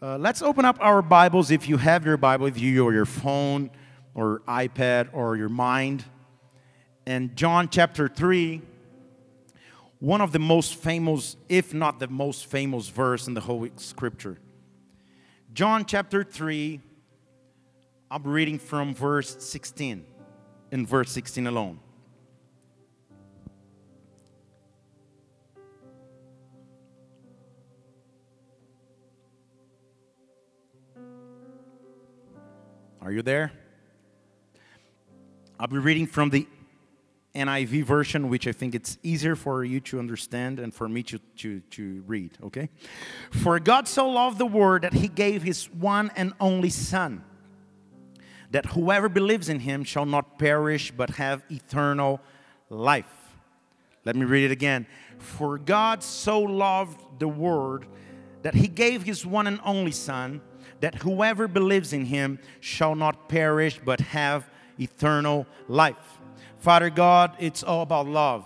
Uh, let's open up our Bibles if you have your Bible with you, or your phone, or iPad, or your mind. And John chapter 3, one of the most famous, if not the most famous verse in the whole scripture. John chapter 3, I'm reading from verse 16, in verse 16 alone. Are you there? I'll be reading from the NIV version, which I think it's easier for you to understand and for me to, to, to read, okay? For God so loved the world that he gave his one and only Son, that whoever believes in him shall not perish but have eternal life. Let me read it again. For God so loved the world that he gave his one and only Son, that whoever believes in him shall not perish but have eternal life. Father God, it's all about love.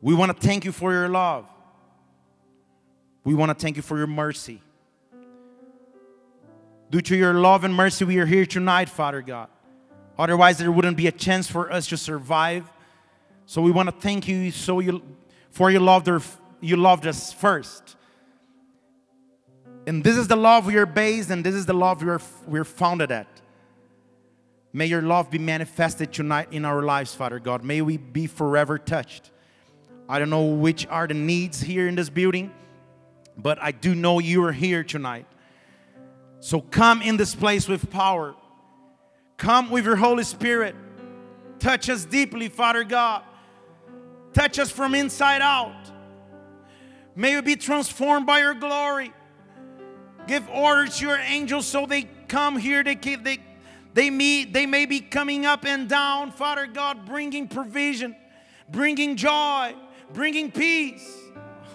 We want to thank you for your love. We want to thank you for your mercy. Due to your love and mercy, we are here tonight, Father God. Otherwise, there wouldn't be a chance for us to survive. So we want to thank you so you for you loved her, you loved us first. And this is the love we are based, and this is the love we are, we're founded at. May your love be manifested tonight in our lives, Father God. May we be forever touched. I don't know which are the needs here in this building, but I do know you are here tonight. So come in this place with power. Come with your Holy Spirit. Touch us deeply, Father God. Touch us from inside out. May we be transformed by your glory. Give orders to your angels so they come here. They, they, they, meet, they may be coming up and down, Father God, bringing provision, bringing joy, bringing peace.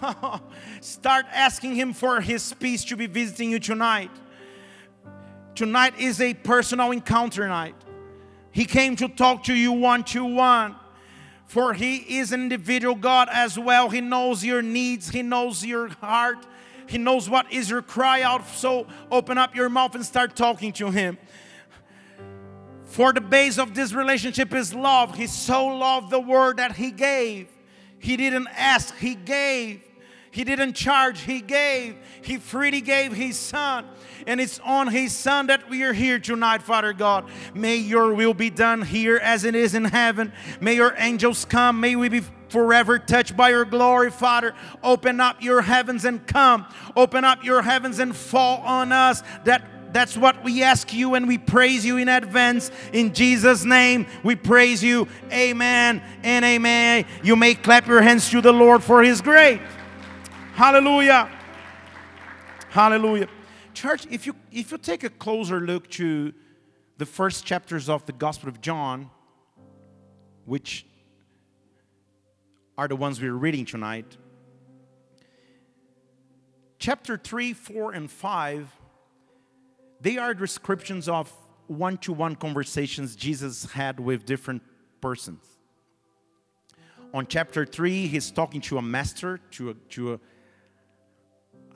Start asking Him for His peace to be visiting you tonight. Tonight is a personal encounter night. He came to talk to you one to one. For He is an individual God as well. He knows your needs, He knows your heart, He knows what is your cry out. So open up your mouth and start talking to Him. For the base of this relationship is love. He so loved the word that he gave. He didn't ask, he gave. He didn't charge, he gave. He freely gave his son. And it's on his son that we are here tonight, Father God. May your will be done here as it is in heaven. May your angels come. May we be forever touched by your glory, Father. Open up your heavens and come. Open up your heavens and fall on us that that's what we ask you and we praise you in advance. In Jesus' name, we praise you. Amen and amen. You may clap your hands to the Lord for his great. Hallelujah. Hallelujah. Church, if you if you take a closer look to the first chapters of the Gospel of John, which are the ones we're reading tonight, chapter 3, 4, and 5 they are descriptions of one to one conversations Jesus had with different persons. On chapter 3, he's talking to a master, to a, to a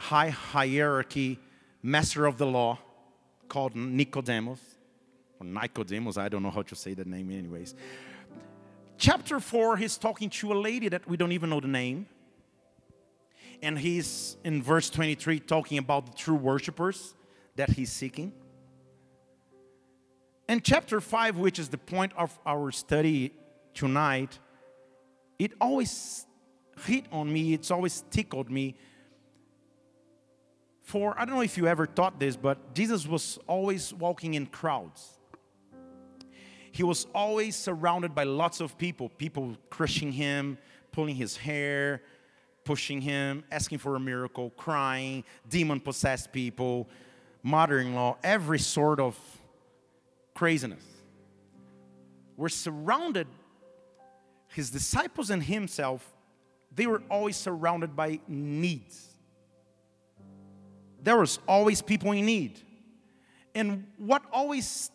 high hierarchy master of the law called Nicodemus, or Nicodemus, I don't know how to say that name, anyways. Chapter 4, he's talking to a lady that we don't even know the name. And he's in verse 23 talking about the true worshipers that he's seeking. And chapter 5, which is the point of our study tonight, it always hit on me, it's always tickled me. For I don't know if you ever thought this, but Jesus was always walking in crowds. He was always surrounded by lots of people, people crushing him, pulling his hair, pushing him, asking for a miracle, crying, demon possessed people, mother in law, every sort of craziness. We're surrounded, his disciples and himself, they were always surrounded by needs. There was always people in need. And what always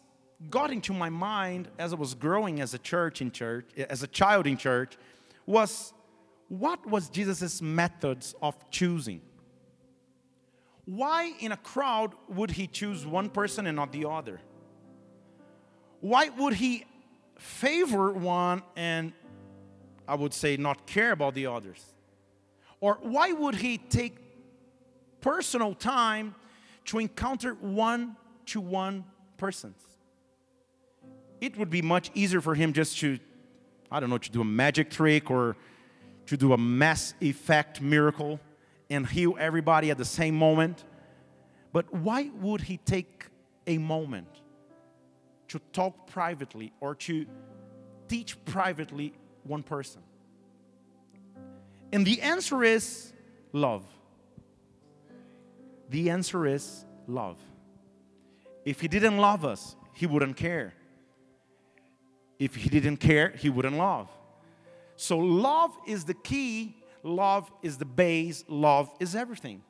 got into my mind as I was growing as a church in church, as a child in church, was what was Jesus' methods of choosing? why in a crowd would he choose one person and not the other? Why would he favor one and I would say not care about the others? Or why would he take personal time to encounter one to one persons? It would be much easier for him just to, I don't know, to do a magic trick or to do a mass effect miracle and heal everybody at the same moment. But why would he take a moment to talk privately or to teach privately one person? And the answer is love. The answer is love. If he didn't love us, he wouldn't care. If he didn't care, he wouldn't love. So, love is the key love is the base, love is everything.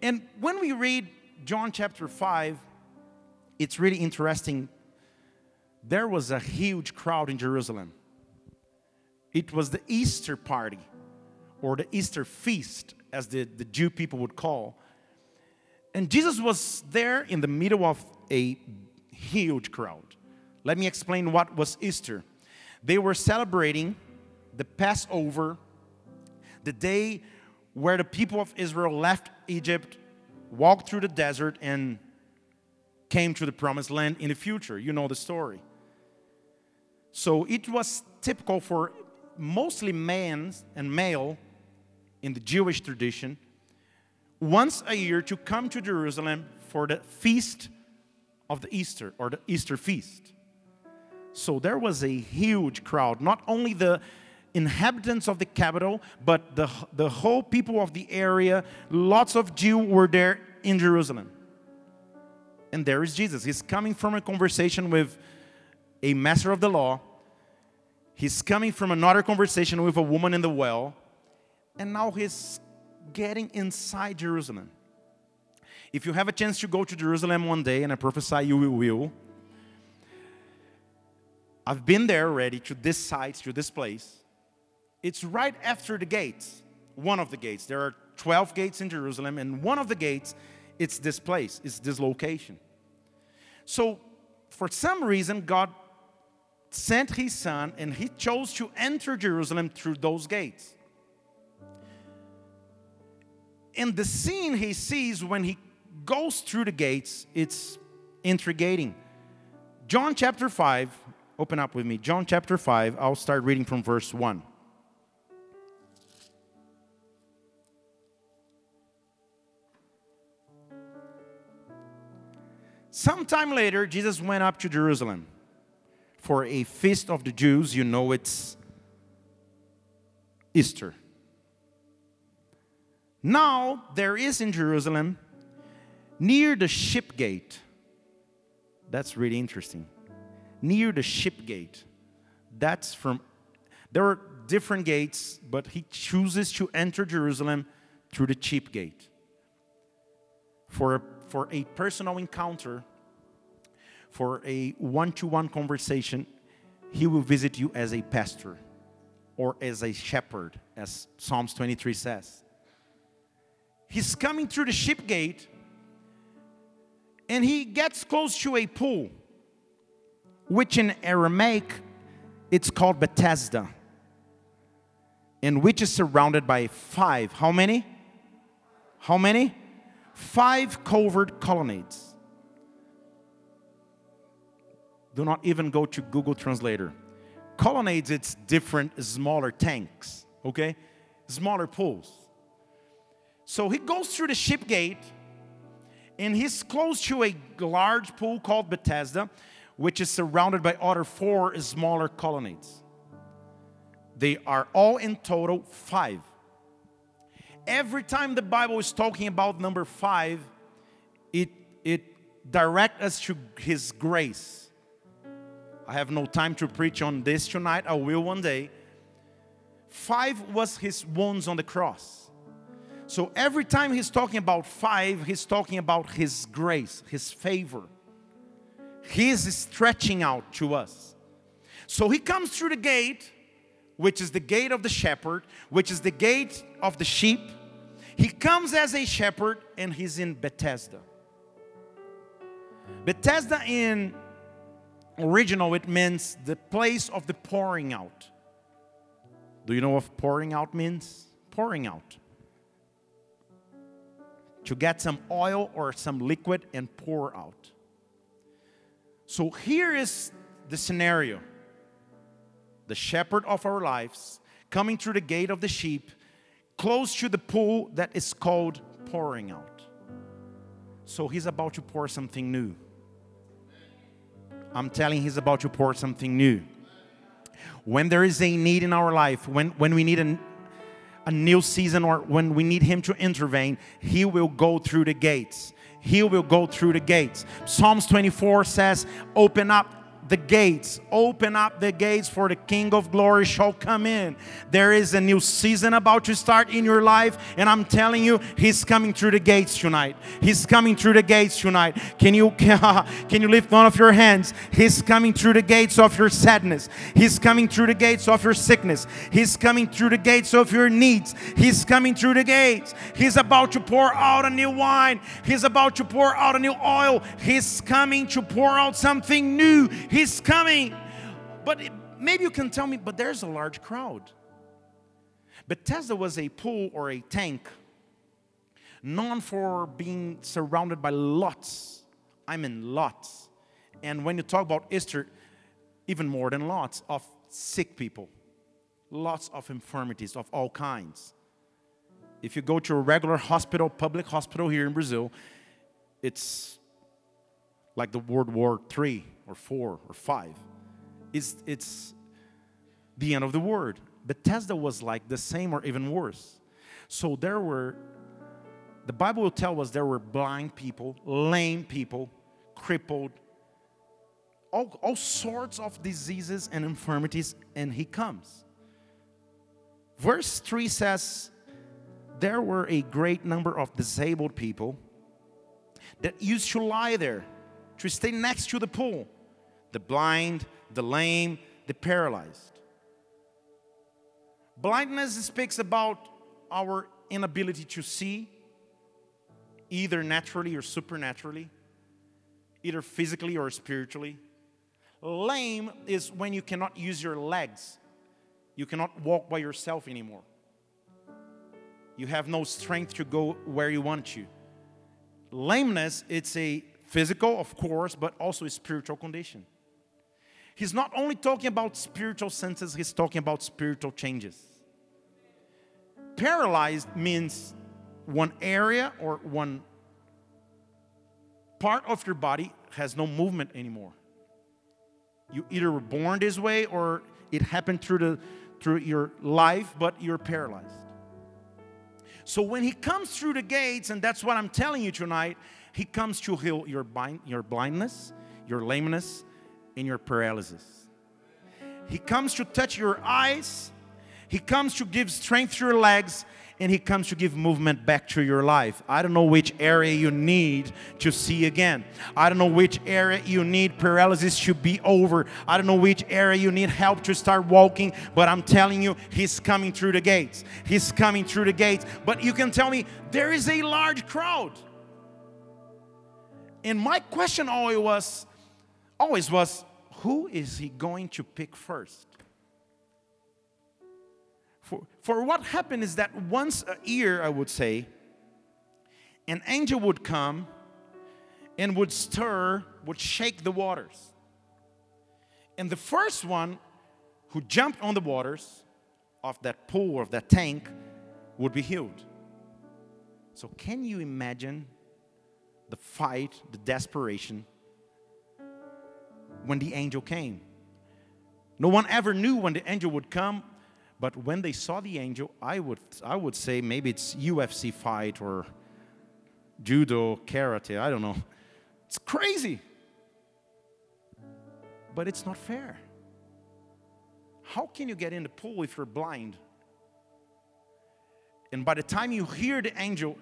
And when we read John chapter 5, it's really interesting. There was a huge crowd in Jerusalem. It was the Easter party or the Easter feast, as the, the Jew people would call. And Jesus was there in the middle of a huge crowd. Let me explain what was Easter. They were celebrating the Passover the day where the people of Israel left Egypt, walked through the desert, and came to the promised land in the future. You know the story. So it was typical for mostly men and male in the Jewish tradition once a year to come to Jerusalem for the feast of the Easter or the Easter feast. So there was a huge crowd, not only the inhabitants of the capital, but the, the whole people of the area. Lots of Jews were there in Jerusalem. And there is Jesus. He's coming from a conversation with a master of the law. He's coming from another conversation with a woman in the well. And now he's getting inside Jerusalem. If you have a chance to go to Jerusalem one day, and I prophesy you will, I've been there already to this site, to this place. It's right after the gates, one of the gates. There are 12 gates in Jerusalem, and one of the gates, it's this place, it's this location. So, for some reason, God sent his son, and he chose to enter Jerusalem through those gates. And the scene he sees when he goes through the gates, it's intriguing. John chapter 5, open up with me. John chapter 5, I'll start reading from verse 1. Sometime later, Jesus went up to Jerusalem for a feast of the Jews. You know it's Easter. Now, there is in Jerusalem, near the ship gate, that's really interesting. Near the ship gate, that's from, there are different gates, but he chooses to enter Jerusalem through the ship gate for a, for a personal encounter, for a one to one conversation, he will visit you as a pastor or as a shepherd, as Psalms 23 says. He's coming through the ship gate and he gets close to a pool, which in Aramaic it's called Bethesda, and which is surrounded by five. How many? How many? five covered colonnades. Do not even go to Google Translator. Colonnades, it's different, smaller tanks, okay? Smaller pools. So he goes through the ship gate and he's close to a large pool called Bethesda, which is surrounded by other four smaller colonnades. They are all in total five. Every time the Bible is talking about number five, it, it directs us to His grace. I have no time to preach on this tonight, I will one day. Five was His wounds on the cross. So every time He's talking about five, He's talking about His grace, His favor. He is stretching out to us. So He comes through the gate which is the gate of the shepherd, which is the gate of the sheep. He comes as a shepherd and he's in Bethesda. Bethesda in original it means the place of the pouring out. Do you know what pouring out means? Pouring out. To get some oil or some liquid and pour out. So here is the scenario the shepherd of our lives coming through the gate of the sheep, close to the pool that is called pouring out. So he's about to pour something new. I'm telling he's about to pour something new. When there is a need in our life, when, when we need a, a new season or when we need him to intervene, he will go through the gates. He will go through the gates. Psalms 24 says, Open up the gates. Open up the gates for the King of glory shall come in. There is a new season about to start in your life, and I'm telling you, He's coming through the gates tonight. He's coming through the gates tonight. Can you can you lift one of your hands? He's coming through the gates of your sadness. He's coming through the gates of your sickness. He's coming through the gates of your needs. He's coming through the gates. He's about to pour out a new wine. He's about to pour out a new oil. He's coming to pour out something new. He's coming. But it, maybe you can tell me, but there's a large crowd. Bethesda was a pool or a tank known for being surrounded by lots. I mean, lots. And when you talk about Easter, even more than lots of sick people, lots of infirmities of all kinds. If you go to a regular hospital, public hospital here in Brazil, it's like the World War III or four or five. It's, it's the end of the word. Bethesda was like the same or even worse. So there were, the Bible will tell us there were blind people, lame people, crippled, all, all sorts of diseases and infirmities, and he comes. Verse 3 says, There were a great number of disabled people that used to lie there, to stay next to the pool the blind, the lame, the paralyzed. Blindness speaks about our inability to see, either naturally or supernaturally, either physically or spiritually. Lame is when you cannot use your legs, you cannot walk by yourself anymore. You have no strength to go where you want to. Lameness, it's a physical, of course, but also a spiritual condition. He's not only talking about spiritual senses, he's talking about spiritual changes. Paralyzed means one area or one part of your body has no movement anymore. You either were born this way or it happened through the through your life, but you're paralyzed. So when he comes through the gates, and that's what I'm telling you tonight, he comes to heal your, your blindness, your lameness, in your paralysis. He comes to touch your eyes, He comes to give strength to your legs, and He comes to give movement back to your life. I don't know which area you need to see again. I don't know which area you need paralysis to be over. I don't know which area you need help to start walking, but I'm telling you, He's coming through the gates. He's coming through the gates. But you can tell me, there is a large crowd. And my question always was, always was, who is he going to pick first? For, for what happened is that once a year, I would say, an angel would come and would stir, would shake the waters. And the first one who jumped on the waters of that pool of that tank would be healed. So, can you imagine the fight, the desperation when the angel came. No one ever knew when the angel would come, but when they saw the angel, I would, I would say maybe it's UFC fight or judo, karate, I don't know. It's crazy. But it's not fair. How can you get in the pool if you're blind? And by the time you hear the angel,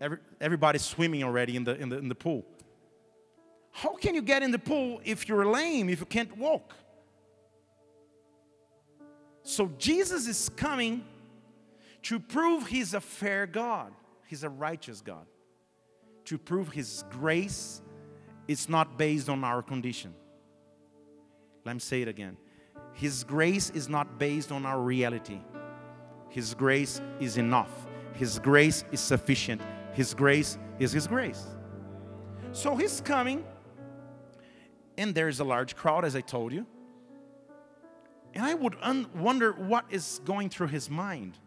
every, everybody's swimming already in the, in the, in the pool. How can you get in the pool if you're lame, if you can't walk? So Jesus is coming to prove he's a fair God. He's a righteous God. To prove His grace, is not based on our condition. Let me say it again. His grace is not based on our reality. His grace is enough. His grace is sufficient. His grace is His grace. So He's coming, and there's a large crowd, as I told you. And I would un- wonder what is going through His mind.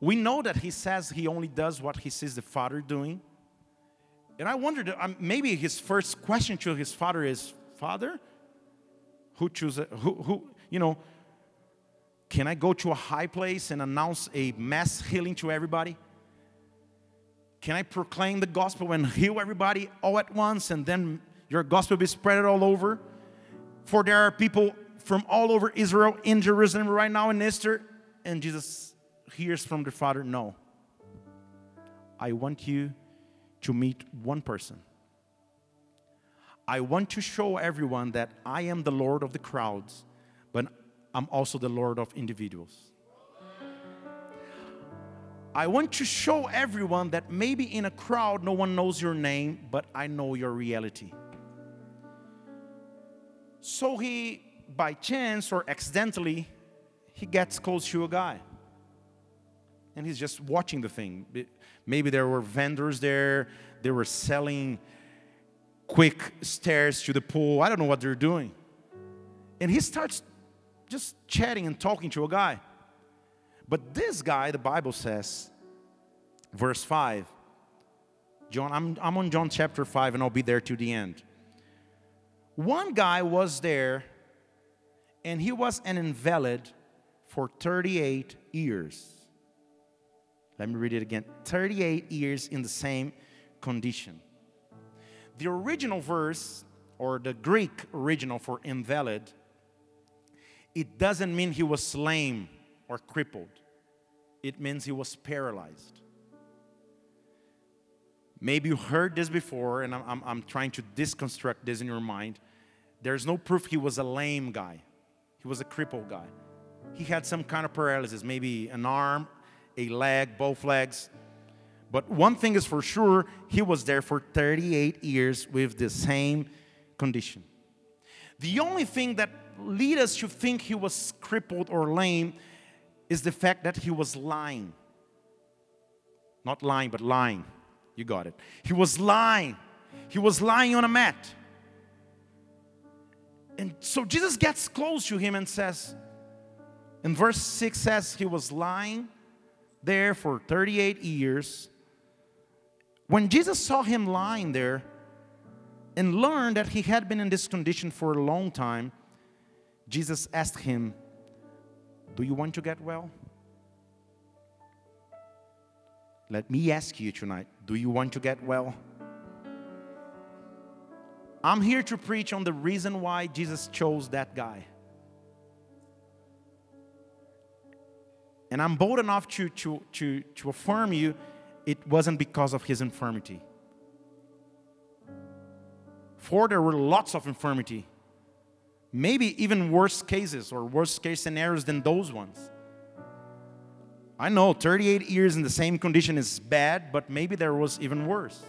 We know that He says He only does what He sees the Father doing. And I wondered, um, maybe his first question to his father is, Father, who chooses, who, who, you know, can I go to a high place and announce a mass healing to everybody? Can I proclaim the gospel and heal everybody all at once and then your gospel be spread all over? For there are people from all over Israel in Jerusalem right now in Easter. And Jesus hears from the Father, No. I want you to meet one person. I want to show everyone that I am the Lord of the crowds, but I'm also the Lord of individuals. I want to show everyone that maybe in a crowd no one knows your name, but I know your reality. So he, by chance or accidentally, he gets close to a guy. And he's just watching the thing. Maybe there were vendors there, they were selling quick stairs to the pool. I don't know what they're doing. And he starts just chatting and talking to a guy. But this guy, the Bible says, verse 5, John, I'm, I'm on John chapter 5 and I'll be there to the end. One guy was there and he was an invalid for 38 years. Let me read it again 38 years in the same condition. The original verse, or the Greek original for invalid, it doesn't mean he was lame or crippled, it means he was paralyzed. Maybe you heard this before, and I'm, I'm, I'm trying to deconstruct this in your mind. There's no proof he was a lame guy, he was a crippled guy. He had some kind of paralysis, maybe an arm, a leg, both legs. But one thing is for sure, he was there for 38 years with the same condition. The only thing that lead us to think he was crippled or lame is the fact that he was lying. Not lying, but lying. You got it. He was lying. He was lying on a mat. And so Jesus gets close to him and says, in verse 6 says, he was lying there for 38 years. When Jesus saw him lying there and learned that he had been in this condition for a long time, Jesus asked him, Do you want to get well? Let me ask you tonight do you want to get well? I'm here to preach on the reason why Jesus chose that guy. And I'm bold enough to, to, to, to affirm you it wasn't because of his infirmity. For there were lots of infirmity, maybe even worse cases or worse case scenarios than those ones. I know 38 years in the same condition is bad, but maybe there was even worse.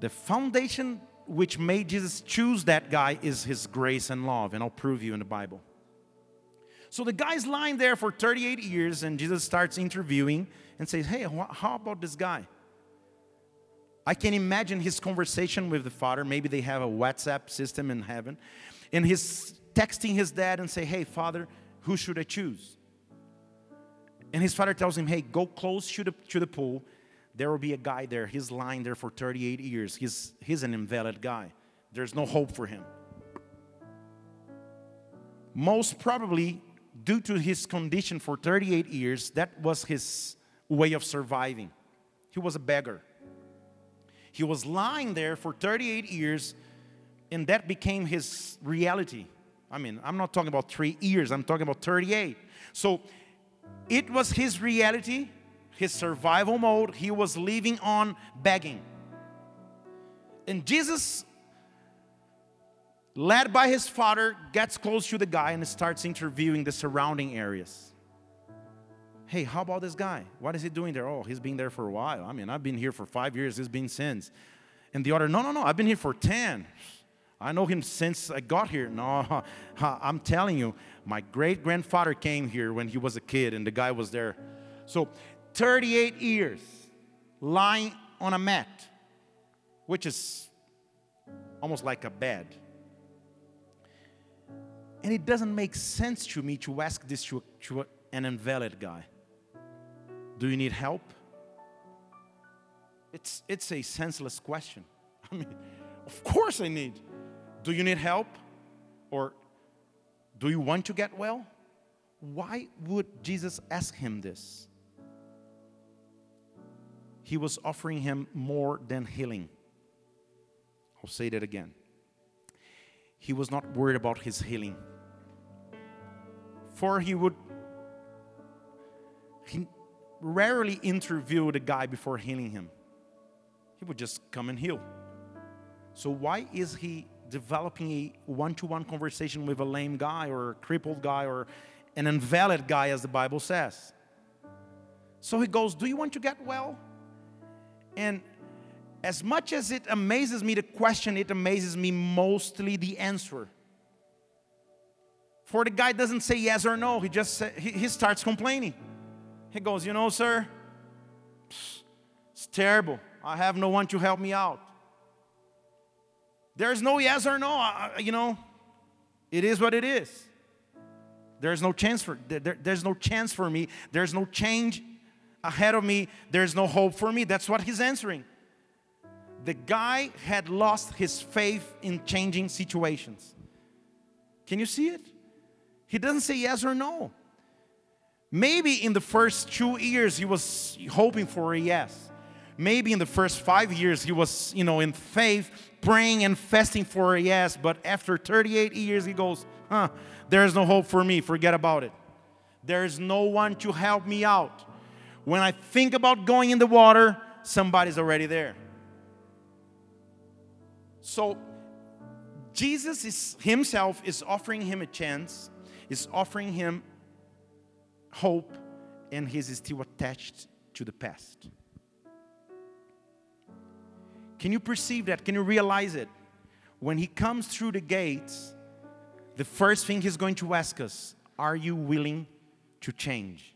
The foundation which made Jesus choose that guy is his grace and love, and I'll prove you in the Bible. So the guy's lying there for 38 years, and Jesus starts interviewing and says, Hey, how about this guy? I can imagine his conversation with the father. Maybe they have a WhatsApp system in heaven. And he's texting his dad and say, Hey, father, who should I choose? And his father tells him, Hey, go close to the, to the pool. There will be a guy there. He's lying there for 38 years. He's, he's an invalid guy. There's no hope for him. Most probably, due to his condition for 38 years, that was his way of surviving. He was a beggar. He was lying there for 38 years, and that became his reality. I mean, I'm not talking about three years, I'm talking about 38. So it was his reality, his survival mode. He was living on begging. And Jesus led by his father, gets close to the guy and starts interviewing the surrounding areas. Hey, how about this guy? What is he doing there? Oh, he's been there for a while. I mean, I've been here for five years, he's been since. And the other, no, no, no, I've been here for 10. I know him since I got here. No, I'm telling you, my great grandfather came here when he was a kid, and the guy was there. So, 38 years lying on a mat, which is almost like a bed. And it doesn't make sense to me to ask this to, to an invalid guy. Do you need help? It's, it's a senseless question. I mean, of course I need. Do you need help? Or do you want to get well? Why would Jesus ask him this? He was offering him more than healing. I'll say that again. He was not worried about his healing. For he would he rarely interview the guy before healing him. He would just come and heal. So why is he developing a one-to-one conversation with a lame guy or a crippled guy or an invalid guy as the Bible says? So he goes, "Do you want to get well?" And as much as it amazes me the question, it amazes me mostly the answer. For the guy doesn't say yes or no, he just he, he starts complaining. He goes, You know, sir, it's terrible. I have no one to help me out. There's no yes or no. I, you know, it is what it is. There's no chance for there, there's no chance for me. There's no change ahead of me. There's no hope for me. That's what he's answering. The guy had lost his faith in changing situations. Can you see it? He doesn't say yes or no. Maybe in the first two years he was hoping for a yes. Maybe in the first five years he was, you know, in faith, praying and fasting for a yes. But after 38 years, he goes, huh, there's no hope for me. Forget about it. There's no one to help me out. When I think about going in the water, somebody's already there. So Jesus is himself is offering him a chance, is offering him hope, and he's still attached to the past. Can you perceive that? Can you realize it? When he comes through the gates, the first thing he's going to ask us are you willing to change?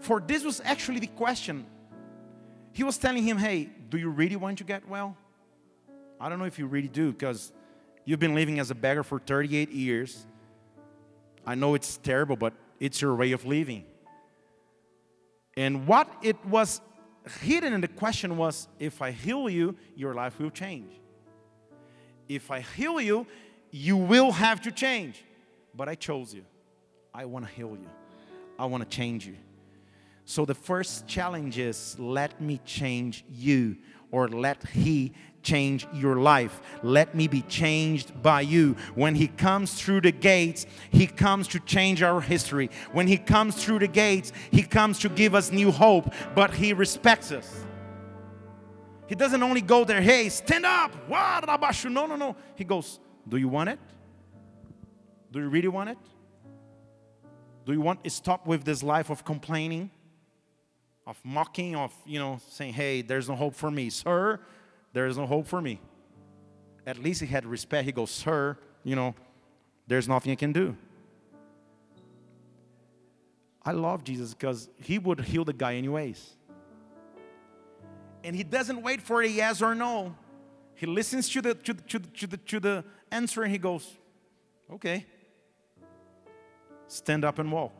For this was actually the question. He was telling him, Hey, do you really want to get well? I don't know if you really do because you've been living as a beggar for 38 years. I know it's terrible, but it's your way of living. And what it was hidden in the question was if I heal you, your life will change. If I heal you, you will have to change. But I chose you. I want to heal you. I want to change you. So the first challenge is let me change you or let He change your life. Let me be changed by you. When He comes through the gates, He comes to change our history. When He comes through the gates, He comes to give us new hope, but He respects us. He doesn't only go there, hey, stand up. What? No, no, no. He goes, Do you want it? Do you really want it? Do you want to stop with this life of complaining? Of mocking, of, you know, saying, hey, there's no hope for me. Sir, there is no hope for me. At least he had respect. He goes, sir, you know, there's nothing I can do. I love Jesus because he would heal the guy anyways. And he doesn't wait for a yes or no. He listens to the, to, to, to, the, to the answer and he goes, okay, stand up and walk.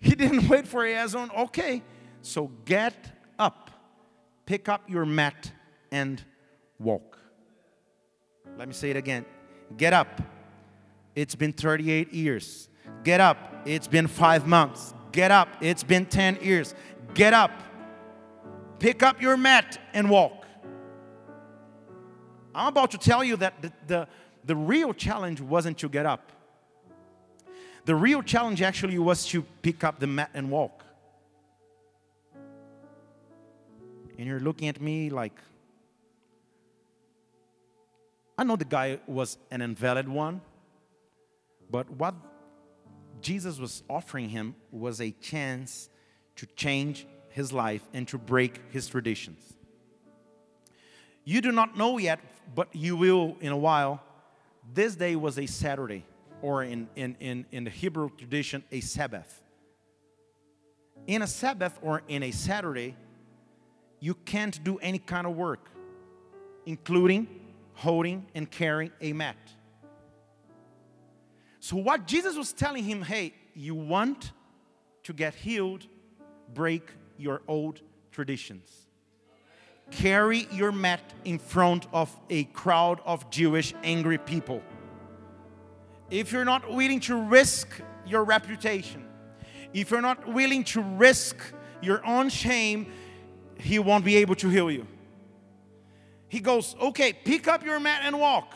He didn't wait for yes. Okay, so get up, pick up your mat, and walk. Let me say it again. Get up. It's been 38 years. Get up. It's been five months. Get up. It's been 10 years. Get up. Pick up your mat and walk. I'm about to tell you that the, the, the real challenge wasn't to get up. The real challenge actually was to pick up the mat and walk. And you're looking at me like, I know the guy was an invalid one, But what Jesus was offering him was a chance to change his life and to break his traditions. You do not know yet, but you will in a while. This day was a Saturday, or in, in, in, in the Hebrew tradition, a Sabbath. In a Sabbath or in a Saturday, you can't do any kind of work, including holding and carrying a mat. So, what Jesus was telling him, hey, you want to get healed, break your old traditions. Carry your mat in front of a crowd of Jewish angry people. If you're not willing to risk your reputation, if you're not willing to risk your own shame, he won't be able to heal you. He goes, Okay, pick up your mat and walk.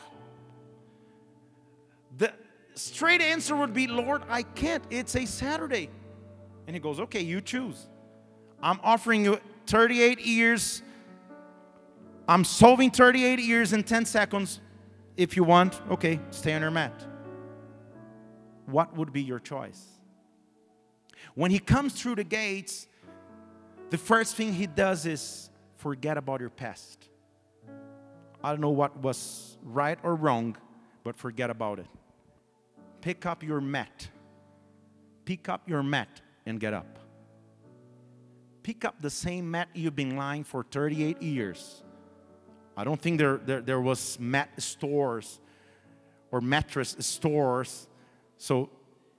The straight answer would be, Lord, I can't. It's a Saturday. And he goes, Okay, you choose. I'm offering you 38 years. I'm solving 38 years in 10 seconds. If you want, okay, stay on your mat. What would be your choice? When he comes through the gates, the first thing he does is forget about your past. I don't know what was right or wrong, but forget about it. Pick up your mat. Pick up your mat and get up. Pick up the same mat you've been lying for 38 years. I don't think there, there, there was mat stores or mattress stores. So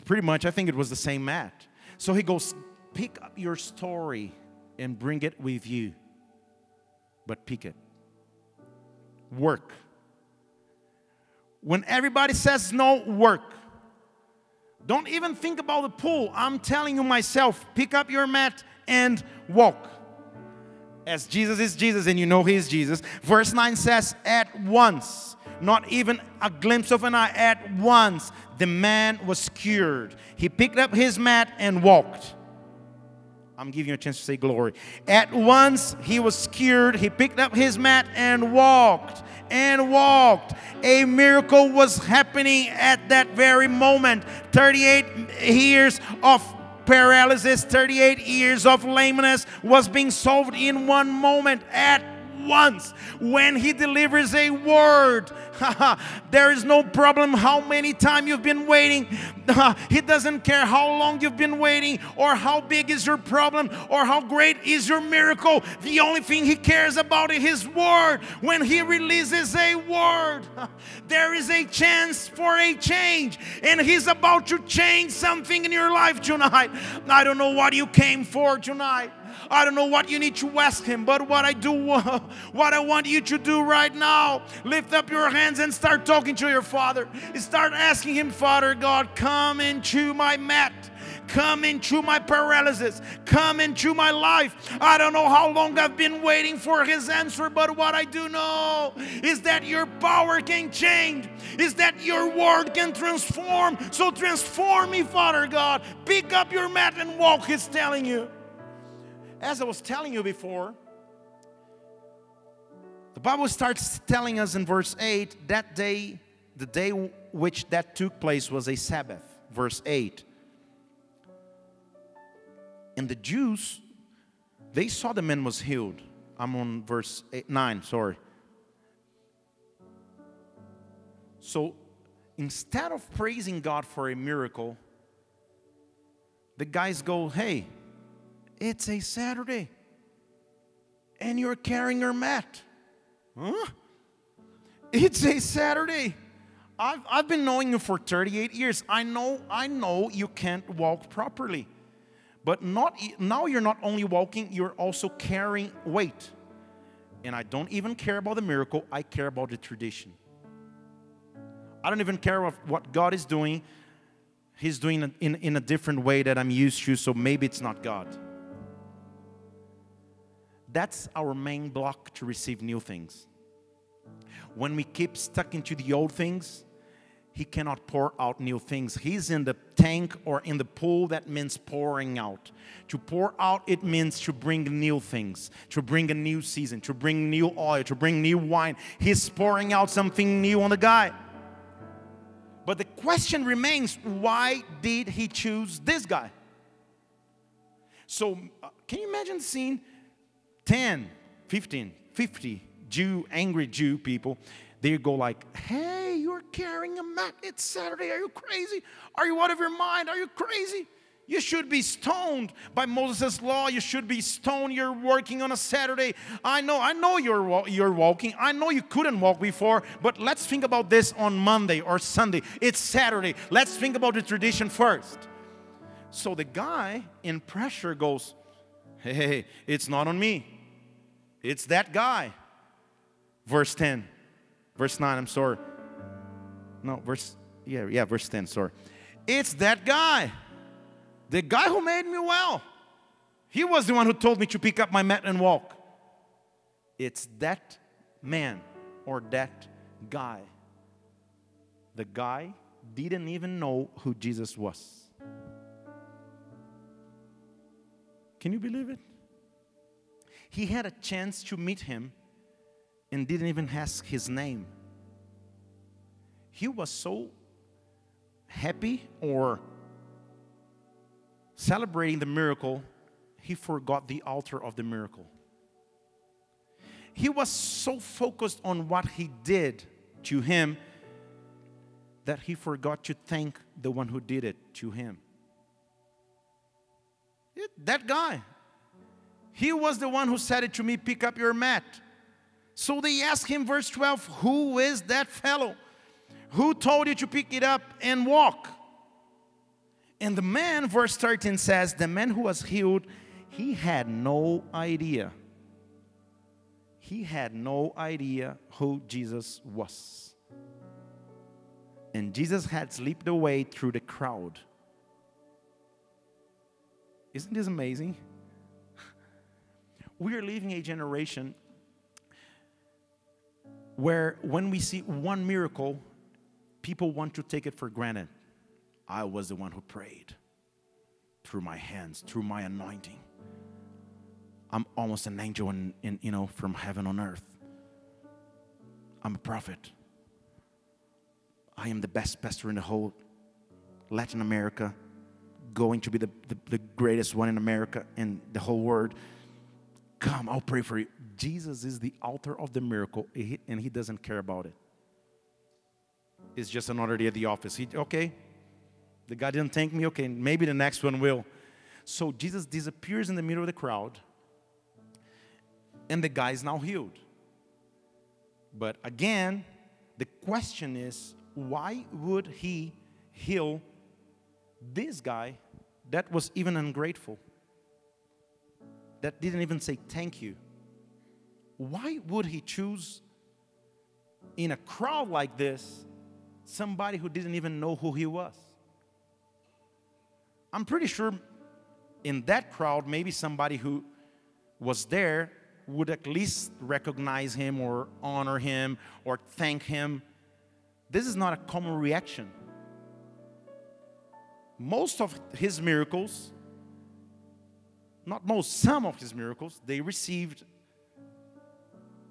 pretty much I think it was the same mat. So he goes, pick up your story and bring it with you. But pick it. Work. When everybody says no, work. Don't even think about the pool. I'm telling you myself, pick up your mat and walk. As Jesus is Jesus and you know He is Jesus. Verse 9 says, At once, not even a glimpse of an eye, at once the man was cured. He picked up his mat and walked. I'm giving you a chance to say glory. At once he was cured. He picked up his mat and walked and walked. A miracle was happening at that very moment. 38 years of paralysis, 38 years of lameness was being solved in one moment at once. When He delivers a word, there is no problem how many times you've been waiting. he doesn't care how long you've been waiting or how big is your problem or how great is your miracle. The only thing He cares about is His word. When He releases a word, there is a chance for a change, and He's about to change something in your life tonight. I don't know what you came for tonight. I don't know what you need to ask Him, but what I do, what I want you to do right now, lift up your hands and start talking to your Father. Start asking Him, Father God, come into my mat. Come into my paralysis. Come into my life. I don't know how long I've been waiting for his answer, but what I do know is that your power can change, is that your word can transform. So transform me, Father God. Pick up your mat and walk, he's telling you. As I was telling you before, the Bible starts telling us in verse 8 that day, the day which that took place was a Sabbath. Verse 8. And the Jews, they saw the man was healed. I'm on verse eight, 9, sorry. So instead of praising God for a miracle, the guys go, hey, it's a Saturday. And you're carrying your mat. Huh? It's a Saturday. I've, I've been knowing you for 38 years. I know, I know you can't walk properly. But not now you're not only walking, you're also carrying weight. And I don't even care about the miracle, I care about the tradition. I don't even care what God is doing. He's doing it in, in a different way that I'm used to, so maybe it's not God. That's our main block to receive new things. When we keep stuck into the old things, he cannot pour out new things. He's in the tank or in the pool, that means pouring out. To pour out, it means to bring new things, to bring a new season, to bring new oil, to bring new wine. He's pouring out something new on the guy. But the question remains why did he choose this guy? So, uh, can you imagine seeing 10, 15, 50 Jew, angry Jew people? They go like, hey, you're carrying a mat. It's Saturday. Are you crazy? Are you out of your mind? Are you crazy? You should be stoned by Moses' law. You should be stoned. You're working on a Saturday. I know, I know you're, you're walking. I know you couldn't walk before, but let's think about this on Monday or Sunday. It's Saturday. Let's think about the tradition first. So the guy in pressure goes, Hey, hey it's not on me. It's that guy. Verse 10. Verse 9, I'm sorry. No, verse, yeah, yeah, verse 10, sorry. It's that guy. The guy who made me well, he was the one who told me to pick up my mat and walk. It's that man or that guy. The guy didn't even know who Jesus was. Can you believe it? He had a chance to meet him and didn't even ask his name. He was so happy or celebrating the miracle, he forgot the altar of the miracle. He was so focused on what he did to him that he forgot to thank the one who did it to him. It, that guy, he was the one who said it to me pick up your mat. So they asked him, verse 12, Who is that fellow? Who told you to pick it up and walk? And the man, verse 13 says, the man who was healed, he had no idea. He had no idea who Jesus was. And Jesus had slipped away through the crowd. Isn't this amazing? We are leaving a generation where when we see one miracle, people want to take it for granted. I was the one who prayed through my hands, through my anointing. I'm almost an angel in, in, you know, from heaven on earth. I'm a prophet. I am the best pastor in the whole Latin America, going to be the, the, the greatest one in America and the whole world. Come, I'll pray for you. Jesus is the author of the miracle, and he doesn't care about it. It's just another day at the office. He, okay, the guy didn't thank me. Okay, maybe the next one will. So Jesus disappears in the middle of the crowd, and the guy is now healed. But again, the question is why would he heal this guy that was even ungrateful? That didn't even say thank you. Why would he choose in a crowd like this somebody who didn't even know who he was? I'm pretty sure in that crowd, maybe somebody who was there would at least recognize him or honor him or thank him. This is not a common reaction. Most of his miracles, not most, some of his miracles, they received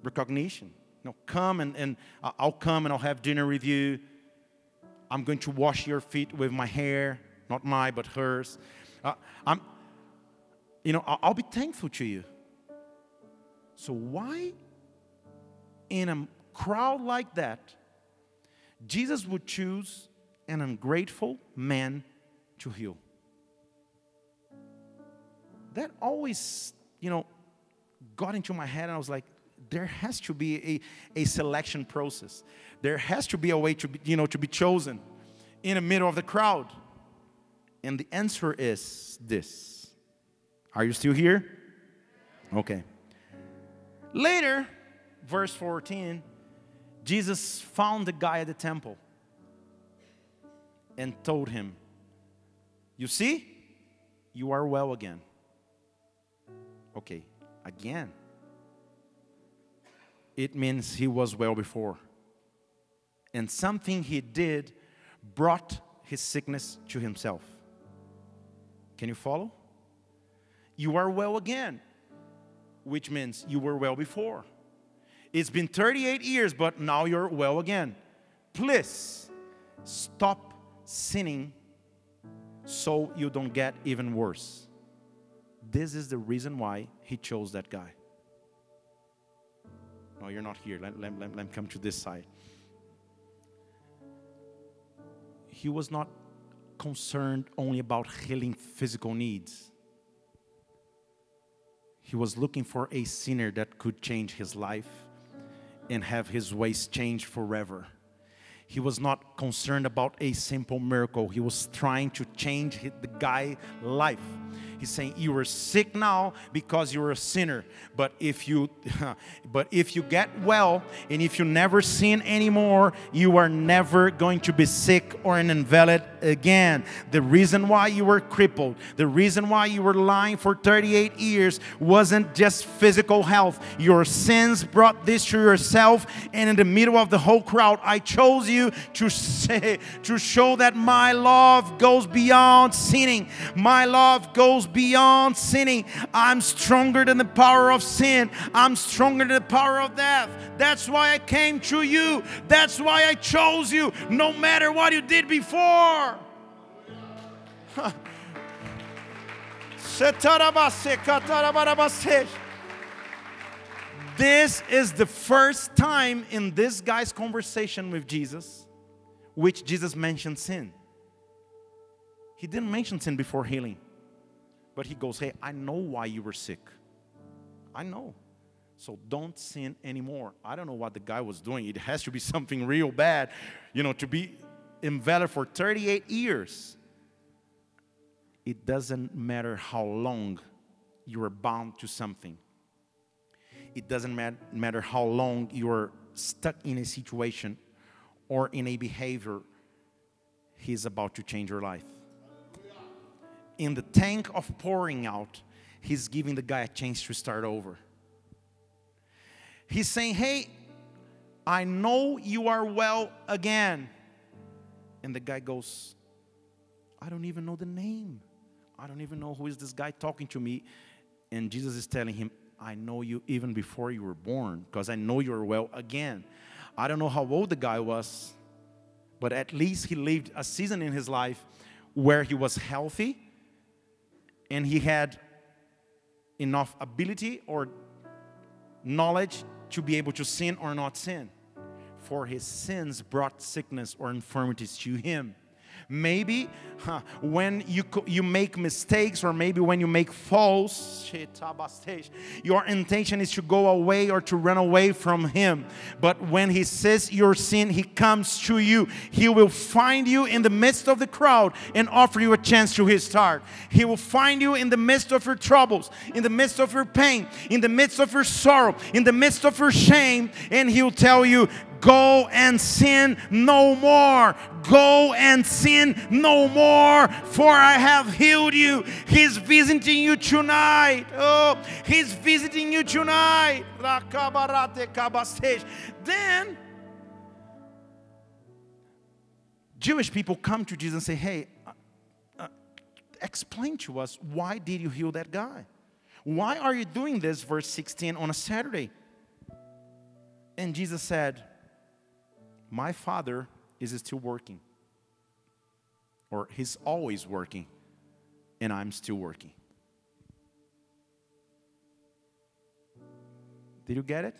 recognition. You know, come and, and I'll come and I'll have dinner with you. I'm going to wash your feet with my hair not my, but hers. Uh, I'm, you know, I'll, I'll be thankful to you. So, why in a crowd like that, Jesus would choose an ungrateful man to heal? That always, you know, got into my head, and I was like, there has to be a, a selection process. There has to be a way to be, you know, to be chosen in the middle of the crowd. And the answer is this. Are you still here? Okay. Later, verse 14, Jesus found the guy at the temple and told him, You see, you are well again. Okay, again. It means he was well before. And something he did brought his sickness to himself. Can you follow? You are well again, which means you were well before. It's been 38 years, but now you're well again. Please stop sinning so you don't get even worse. This is the reason why he chose that guy. No, you're not here. Let, let, let, let me come to this side. He was not concerned only about healing physical needs. He was looking for a sinner that could change his life and have his ways changed forever. He was not concerned about a simple miracle. He was trying to change the guy's life. He's saying you are sick now because you're a sinner. But if you but if you get well and if you never sin anymore, you are never going to be sick or an invalid again. The reason why you were crippled, the reason why you were lying for 38 years wasn't just physical health. Your sins brought this to yourself, and in the middle of the whole crowd, I chose you to say to show that my love goes beyond sinning. My love goes beyond sinning. I'm stronger than the power of sin. I'm stronger than the power of death. That's why I came to you. That's why I chose you, no matter what you did before. This is the first time in this guy's conversation with Jesus which Jesus mentioned sin. He didn't mention sin before healing, but he goes, Hey, I know why you were sick. I know. So don't sin anymore. I don't know what the guy was doing. It has to be something real bad, you know, to be invalid for 38 years. It doesn't matter how long you are bound to something. It doesn't matter how long you're stuck in a situation or in a behavior. He's about to change your life. In the tank of pouring out, he's giving the guy a chance to start over. He's saying, Hey, I know you are well again. And the guy goes, I don't even know the name. I don't even know who is this guy talking to me. And Jesus is telling him, I know you even before you were born because I know you're well again. I don't know how old the guy was, but at least he lived a season in his life where he was healthy and he had enough ability or knowledge to be able to sin or not sin. For his sins brought sickness or infirmities to him. Maybe huh, when you, you make mistakes or maybe when you make false, your intention is to go away or to run away from Him. But when He says your sin, He comes to you. He will find you in the midst of the crowd and offer you a chance to His heart. He will find you in the midst of your troubles, in the midst of your pain, in the midst of your sorrow, in the midst of your shame, and He will tell you, Go and sin no more. Go and sin no more, for I have healed you. He's visiting you tonight. Oh, He's visiting you tonight. Then, Jewish people come to Jesus and say, Hey, uh, uh, explain to us why did you heal that guy? Why are you doing this, verse 16, on a Saturday? And Jesus said, my father is still working, or he's always working, and I'm still working. Did you get it?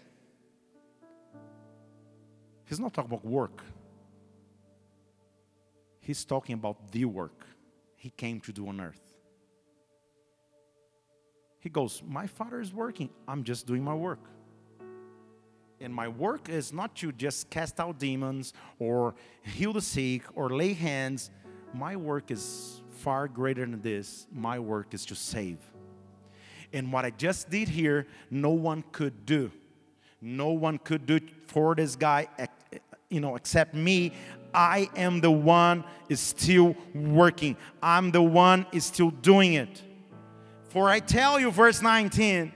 He's not talking about work. He's talking about the work he came to do on earth. He goes, My father is working. I'm just doing my work. And my work is not to just cast out demons or heal the sick or lay hands. My work is far greater than this. My work is to save. And what I just did here, no one could do. No one could do for this guy, you know, except me. I am the one is still working. I'm the one is still doing it. For I tell you, verse 19,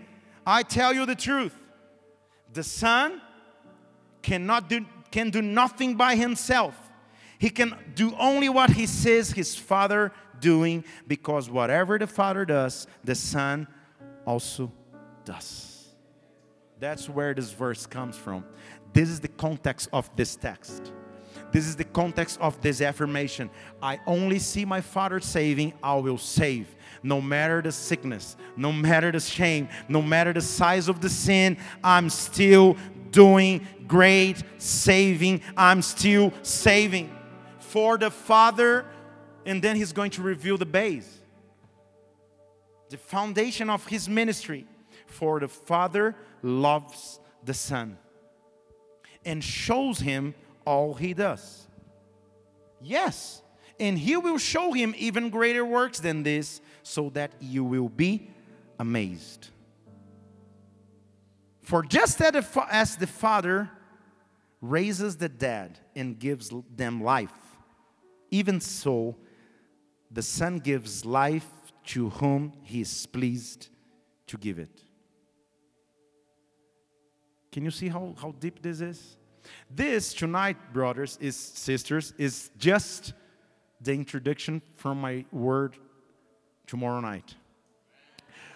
I tell you the truth. The Son cannot do, can do nothing by himself. He can do only what he sees his Father doing because whatever the Father does, the Son also does. That's where this verse comes from. This is the context of this text. This is the context of this affirmation. I only see my Father saving, I will save. No matter the sickness, no matter the shame, no matter the size of the sin, I'm still doing great saving. I'm still saving. For the Father, and then He's going to reveal the base, the foundation of His ministry. For the Father loves the Son and shows him all he does. Yes, and he will show him even greater works than this, so that you will be amazed. For just as the Father raises the dead and gives them life, even so the Son gives life to whom he is pleased to give it. Can you see how, how deep this is? This tonight, brothers, is sisters, is just the introduction from my word tomorrow night.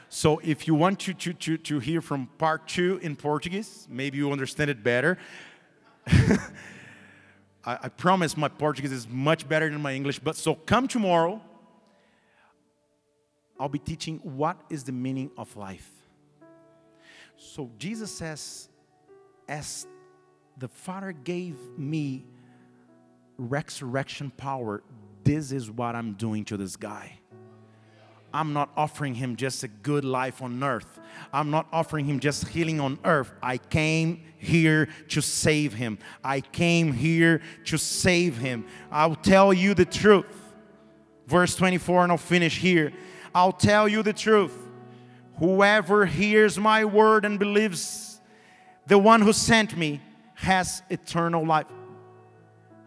So if you want to, to, to, to hear from part two in Portuguese, maybe you understand it better. I, I promise my Portuguese is much better than my English, but so come tomorrow. I'll be teaching what is the meaning of life. So Jesus says, as the Father gave me resurrection power, this is what I'm doing to this guy. I'm not offering him just a good life on earth. I'm not offering him just healing on earth. I came here to save him. I came here to save him. I'll tell you the truth. Verse 24, and I'll finish here. I'll tell you the truth. Whoever hears my word and believes the one who sent me has eternal life.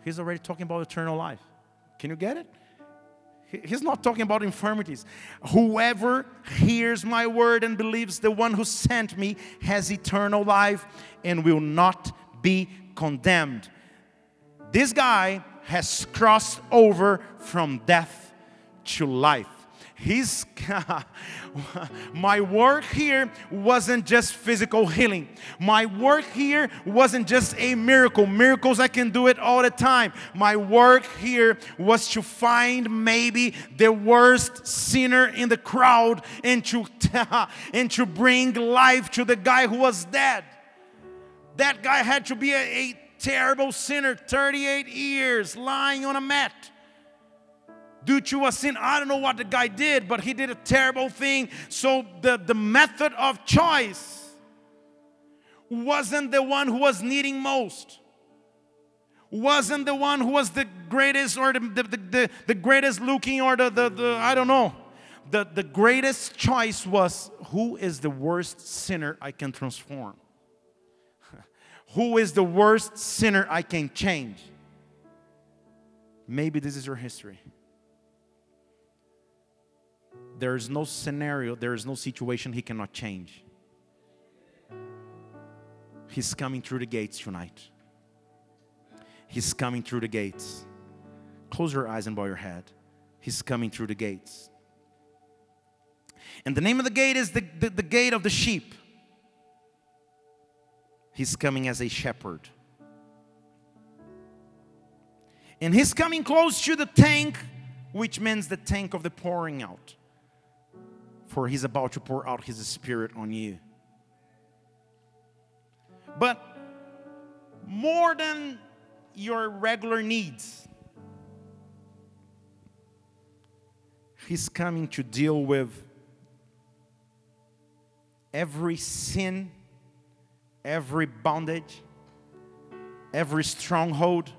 He's already talking about eternal life. Can you get it? He's not talking about infirmities. Whoever hears my word and believes the one who sent me has eternal life and will not be condemned. This guy has crossed over from death to life. His my work here wasn't just physical healing. My work here wasn't just a miracle. Miracles I can do it all the time. My work here was to find maybe the worst sinner in the crowd and to and to bring life to the guy who was dead. That guy had to be a, a terrible sinner, 38 years lying on a mat due to a sin. I don't know what the guy did, but he did a terrible thing. So the, the method of choice wasn't the one who was needing most. Wasn't the one who was the greatest or the, the, the, the greatest looking or the, the, the, I don't know. The, the greatest choice was who is the worst sinner I can transform? who is the worst sinner I can change? Maybe this is your history there is no scenario, there is no situation he cannot change. He's coming through the gates tonight. He's coming through the gates. Close your eyes and bow your head. He's coming through the gates. And the name of the gate is the, the, the gate of the sheep. He's coming as a shepherd. And he's coming close to the tank, which means the tank of the pouring out for He's about to pour out His Spirit on you. But more than your regular needs, He's coming to deal with every sin, every bondage, every stronghold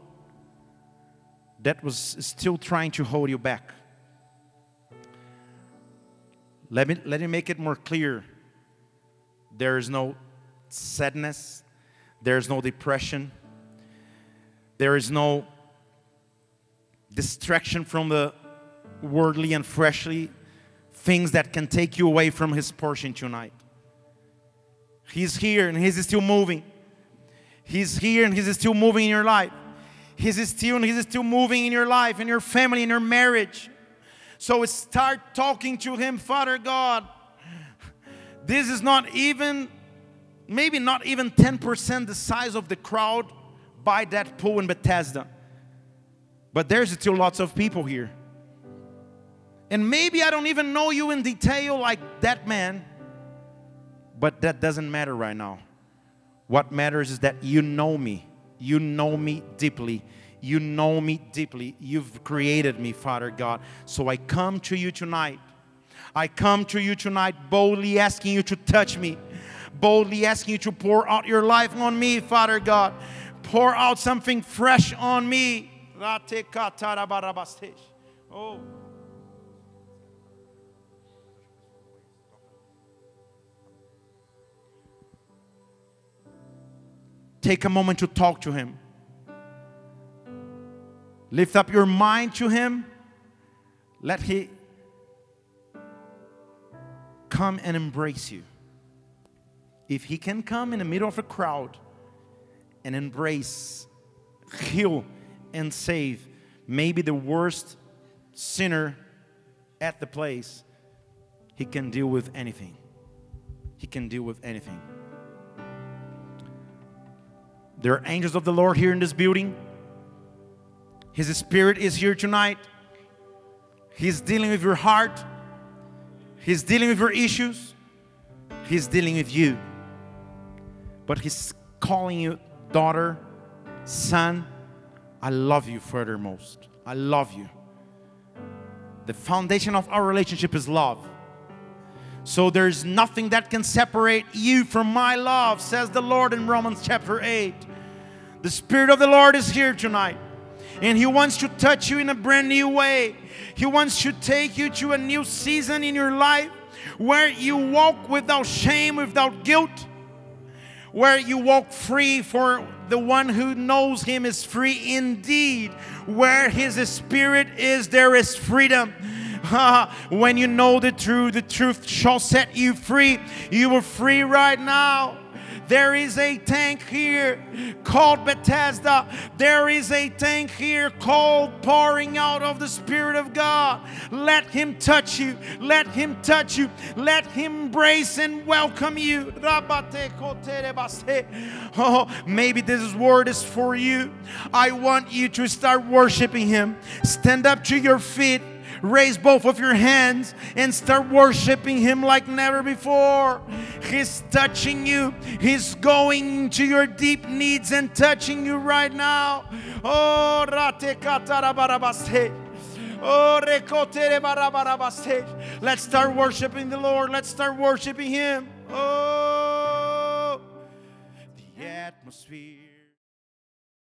that was still trying to hold you back. Let me, let me make it more clear. There is no sadness, there is no depression, there is no distraction from the worldly and freshly things that can take you away from His portion tonight. He's here and He's still moving. He's here and He's still moving in your life. He's still and He's still moving in your life, in your family, in your marriage. So start talking to Him, Father God. This is not even, maybe not even 10% the size of the crowd by that pool in Bethesda. But there's still lots of people here. And maybe I don't even know you in detail like that man, but that doesn't matter right now. What matters is that you know me. You know me deeply. You know me deeply. You've created me, Father God. So I come to you tonight. I come to you tonight boldly asking you to touch me, boldly asking you to pour out your life on me, Father God. Pour out something fresh on me. Oh. Take a moment to talk to Him. Lift up your mind to Him. Let He come and embrace you. If He can come in the middle of a crowd and embrace, heal, and save maybe the worst sinner at the place, He can deal with anything. He can deal with anything. There are angels of the Lord here in this building. His Spirit is here tonight. He's dealing with your heart, He's dealing with your issues, He's dealing with you. But He's calling you, daughter, son, I love you furthermost. I love you. The foundation of our relationship is love. So there's nothing that can separate you from my love, says the Lord in Romans chapter 8. The Spirit of the Lord is here tonight. And He wants to touch you in a brand new way. He wants to take you to a new season in your life where you walk without shame, without guilt, where you walk free for the one who knows Him is free indeed. Where His Spirit is, there is freedom. when you know the truth, the truth shall set you free. You are free right now. There is a tank here called Bethesda. There is a tank here called pouring out of the Spirit of God. Let Him touch you. Let Him touch you. Let Him embrace and welcome you. Oh, maybe this word is for you. I want you to start worshiping Him. Stand up to your feet raise both of your hands and start worshiping Him like never before. He's touching you, He's going to your deep needs and touching you right now. Oh, Oh, Let's start worshiping the Lord. Let's start worshiping Him. Oh, the atmosphere.